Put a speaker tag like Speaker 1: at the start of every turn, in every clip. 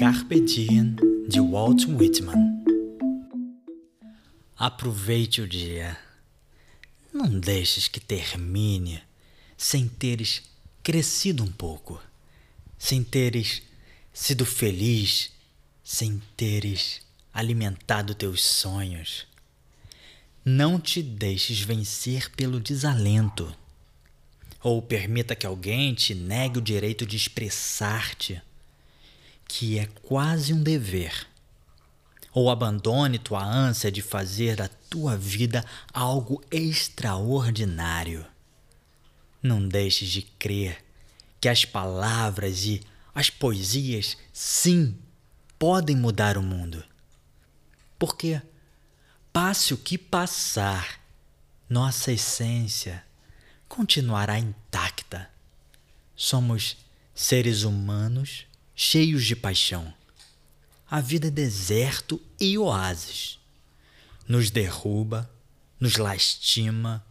Speaker 1: Carpe Diem de Walt Whitman. Aproveite o dia. Não deixes que termine sem teres crescido um pouco, sem teres sido feliz, sem teres alimentado teus sonhos. Não te deixes vencer pelo desalento, ou permita que alguém te negue o direito de expressar-te que é quase um dever. Ou abandone tua ânsia de fazer da tua vida algo extraordinário. Não deixes de crer que as palavras e as poesias, sim, podem mudar o mundo. Porque, passe o que passar, nossa essência continuará intacta. Somos seres humanos cheios de paixão. A vida é deserto e oásis. Nos derruba, nos lastima,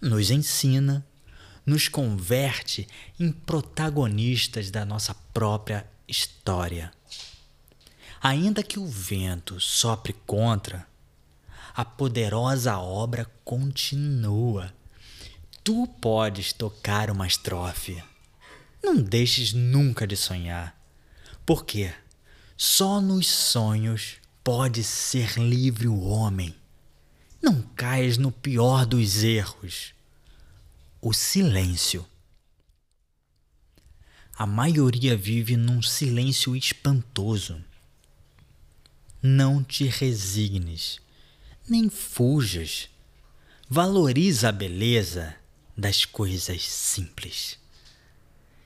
Speaker 1: nos ensina, nos converte em protagonistas da nossa própria história. Ainda que o vento sopre contra, a poderosa obra continua. Tu podes tocar uma estrofe. Não deixes nunca de sonhar. Porque só nos sonhos pode ser livre o homem. Não caias no pior dos erros. O silêncio. A maioria vive num silêncio espantoso. Não te resignes, nem fujas. Valoriza a beleza das coisas simples.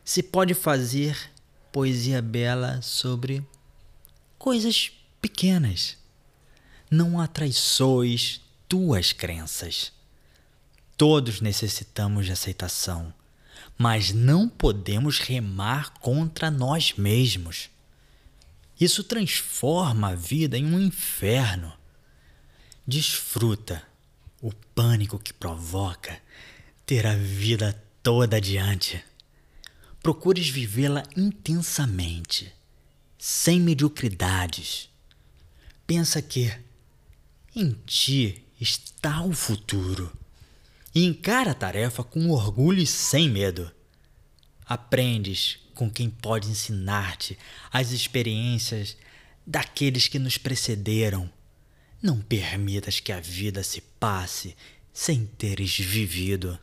Speaker 1: Se pode fazer poesia bela sobre coisas pequenas. Não atraiçoes tuas crenças. Todos necessitamos de aceitação, mas não podemos remar contra nós mesmos. Isso transforma a vida em um inferno. Desfruta o pânico que provoca ter a vida toda adiante procures vivê-la intensamente, sem mediocridades. Pensa que em ti está o futuro e encara a tarefa com orgulho e sem medo. Aprendes com quem pode ensinar-te as experiências daqueles que nos precederam. Não permitas que a vida se passe sem teres vivido.